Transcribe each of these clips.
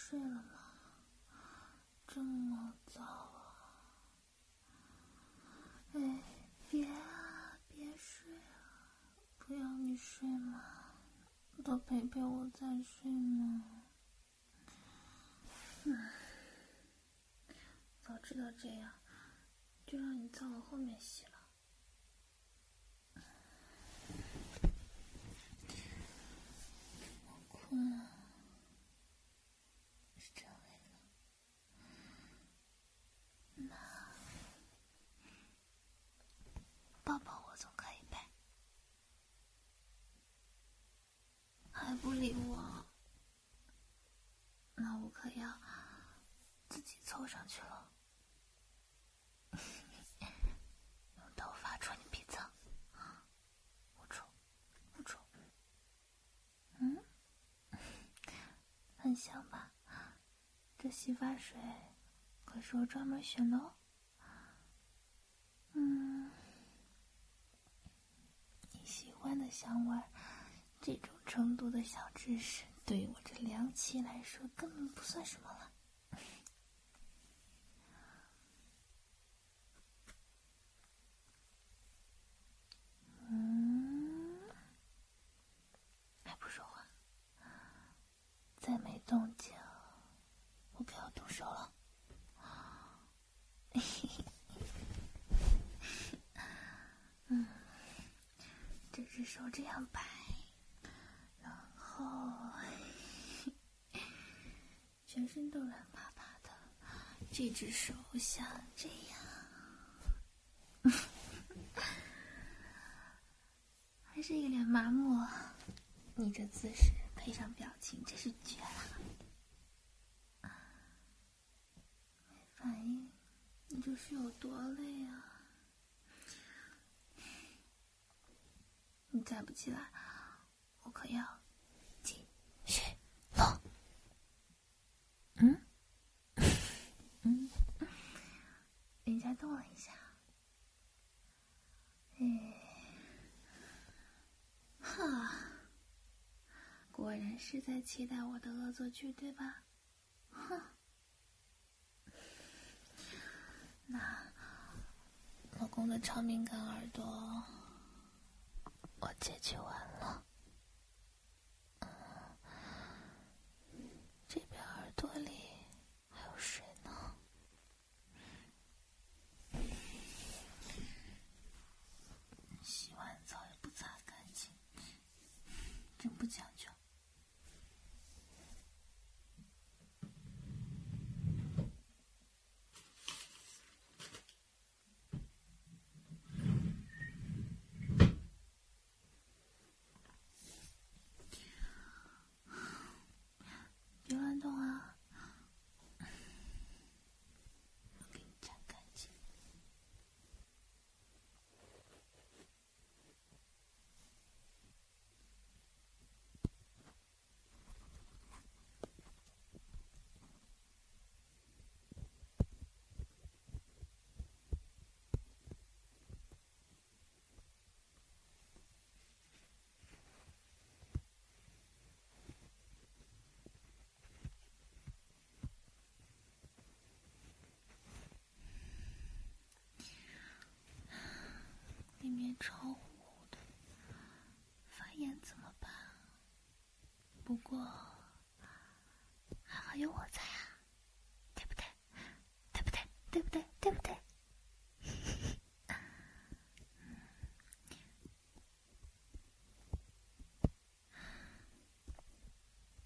睡了吗？这么早啊！哎，别啊，别睡啊！不要你睡嘛，多陪陪我再睡嘛。嗯，早知道这样，就让你在我后面洗了。我困了。抱抱我总可以呗，还不理我，那我可要自己凑上去了。用头发戳你鼻子，不戳，不戳。嗯，很香吧？这洗发水可是我专门选的哦。嗯。你喜欢的香味，这种程度的小知识，对于我这凉气来说根本不算什么了。嗯，还不说话？再没动静，我可要动手了。嘿 嘿。只手这样摆，然后全身都软趴趴的。这只手像这样，还是一脸麻木。你这姿势配上表情，真是绝了。没反应，你这是有多累啊？你再不起来，我可要继续了。嗯，嗯，人家动了一下。哎，哈，果然是在期待我的恶作剧，对吧？哼，那老公的超敏感耳朵。我解决完了，这边耳朵里还有水呢。洗完澡也不擦干净，真不讲究。超糊的，发炎怎么办？不过还好有我在啊，对不对？对不对？对不对？对不对？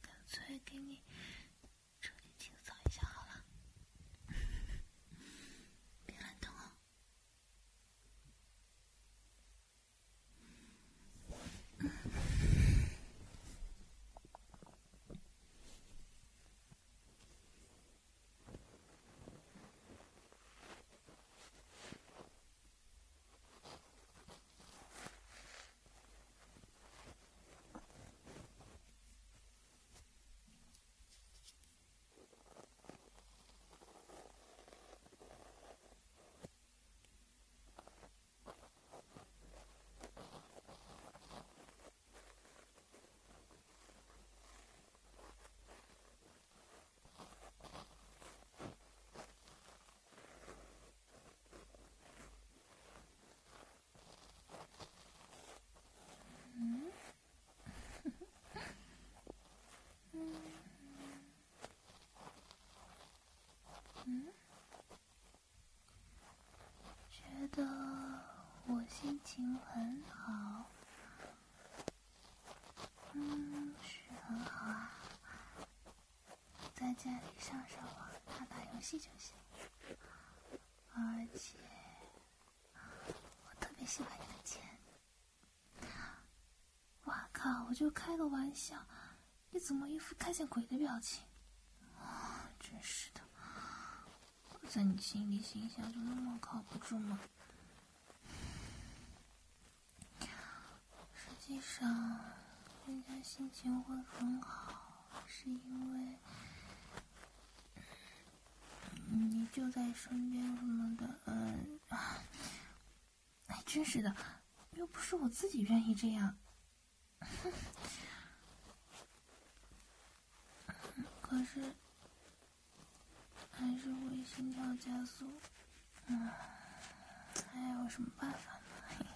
干脆给你。嗯，觉得我心情很好，嗯，是很好啊。在家里上上网、打打游戏就行，而且我特别喜欢你的钱。哇靠！我就开个玩笑，你怎么一副看见鬼的表情？啊，真是的。在你心里形象就那么靠不住吗？实际上，人家心情会很好，是因为你就在身边什么的。嗯，哎，真是的，又不是我自己愿意这样。可是，还是会心跳加速。嗯，还有什么办法呢？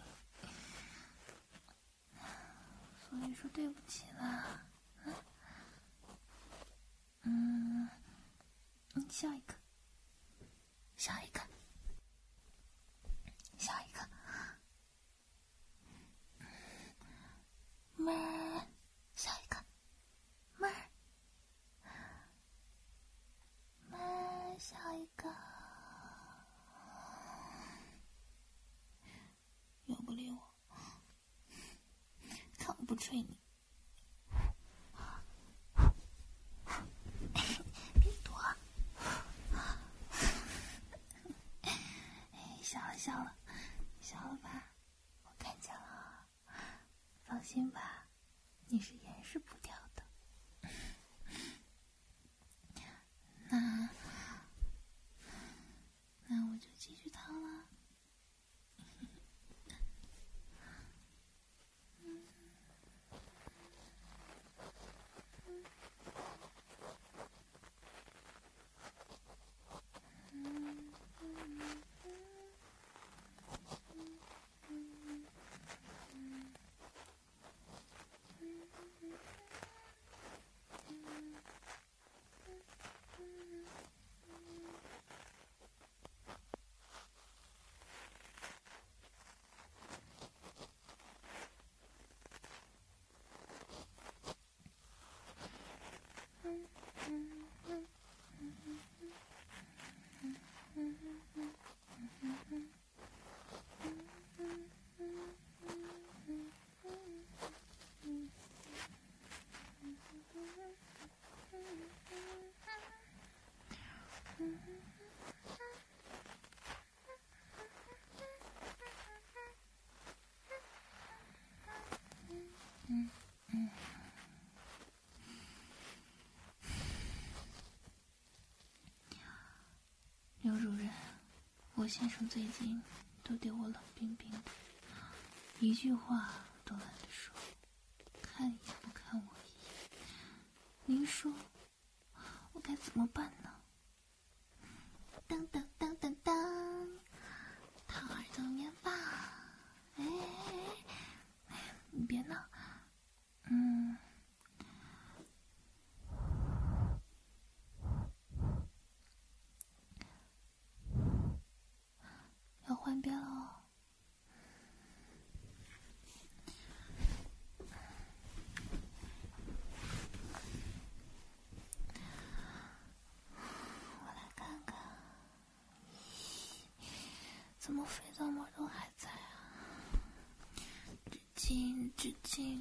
所以说对不起啦。嗯，嗯笑一个，笑一个。吹你！别躲！笑了笑了，笑了吧？我看见了。放心吧，你是掩饰不掉的。那，那我就继续烫了。刘主任，先生最近都对我冷冰冰的，一句话都懒得说，看也不看我一眼。您说我该怎么办呢？当当当当当，掏耳朵棉棒，哎，你别闹，嗯。换边了，我来看看，怎么肥皂膜都还在啊？纸巾，纸巾。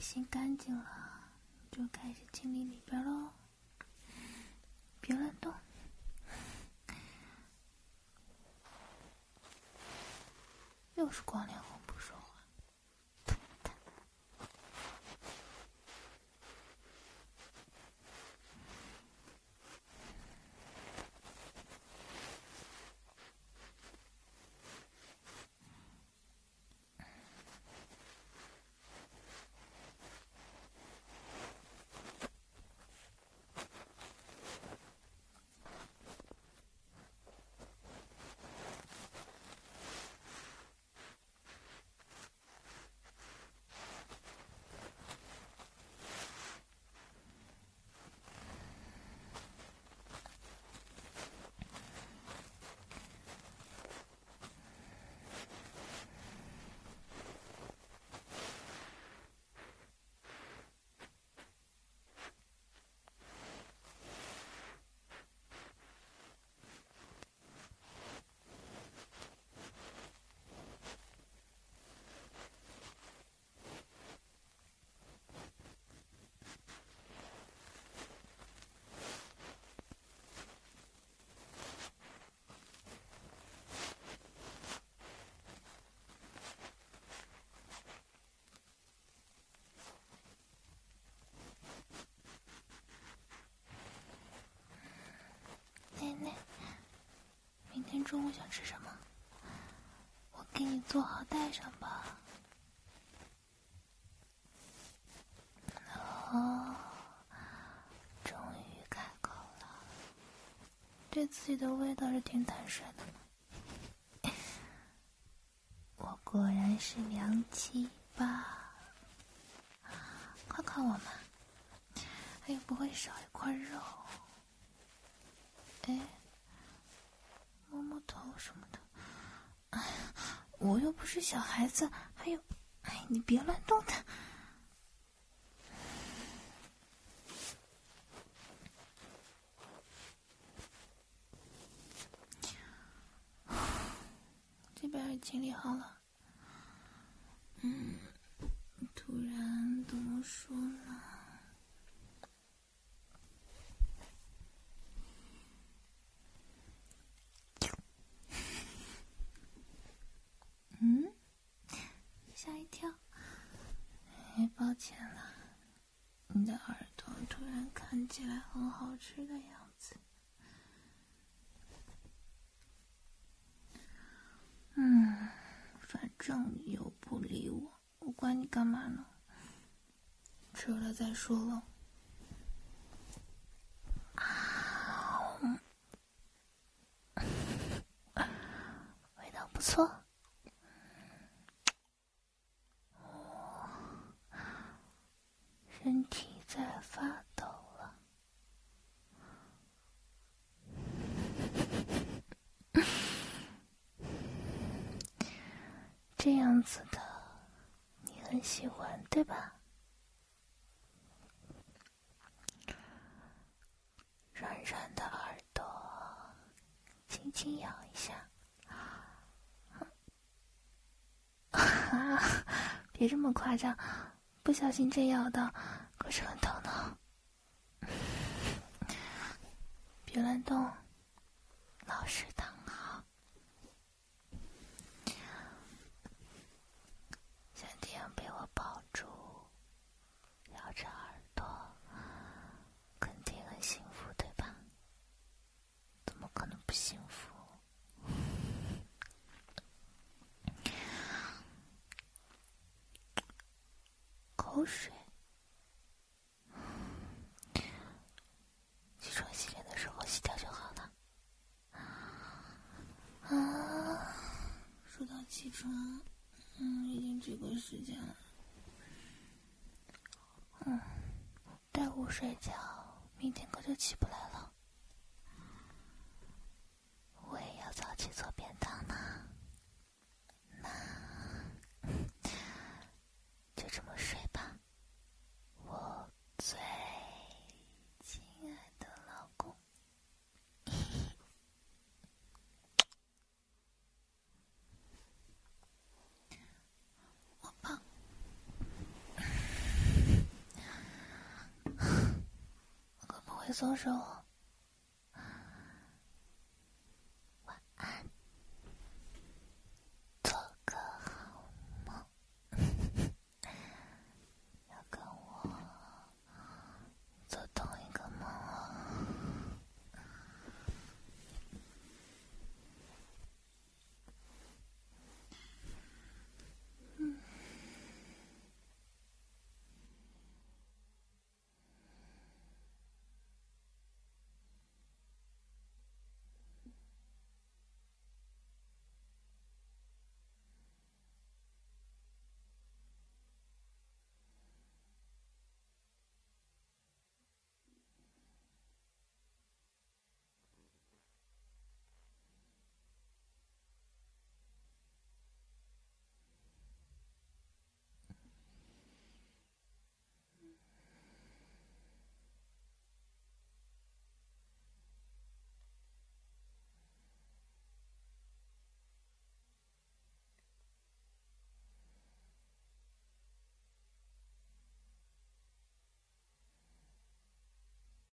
心干净了，就开始清理里边喽。别乱动。又是光亮红不说话。今天中午想吃什么？我给你做好带上吧。哦，终于开口了，对自己的胃倒是挺坦率的。我果然是良妻吧？夸夸我嘛，还有不会少一块肉。哎。头什么的，哎呀，我又不是小孩子，还有，哎，你别乱动它。这边也清理好了，嗯，突然怎么说呢？抱歉了，你的耳朵突然看起来很好吃的样子。嗯，反正你又不理我，我管你干嘛呢？吃了再说喽。味道不错。身体在发抖了，这样子的你很喜欢对吧？软软的耳朵，轻咬一下，别这么夸张。不小心真咬到，可是很疼的。别乱动，老实躺好。像这样被我抱住，咬着耳朵，肯定很幸福，对吧？怎么可能不幸福？口水，起床洗脸的时候洗掉就好了。啊，说到起床，嗯，已经这个时间了。嗯，待午睡觉，明天可就起不来了。松手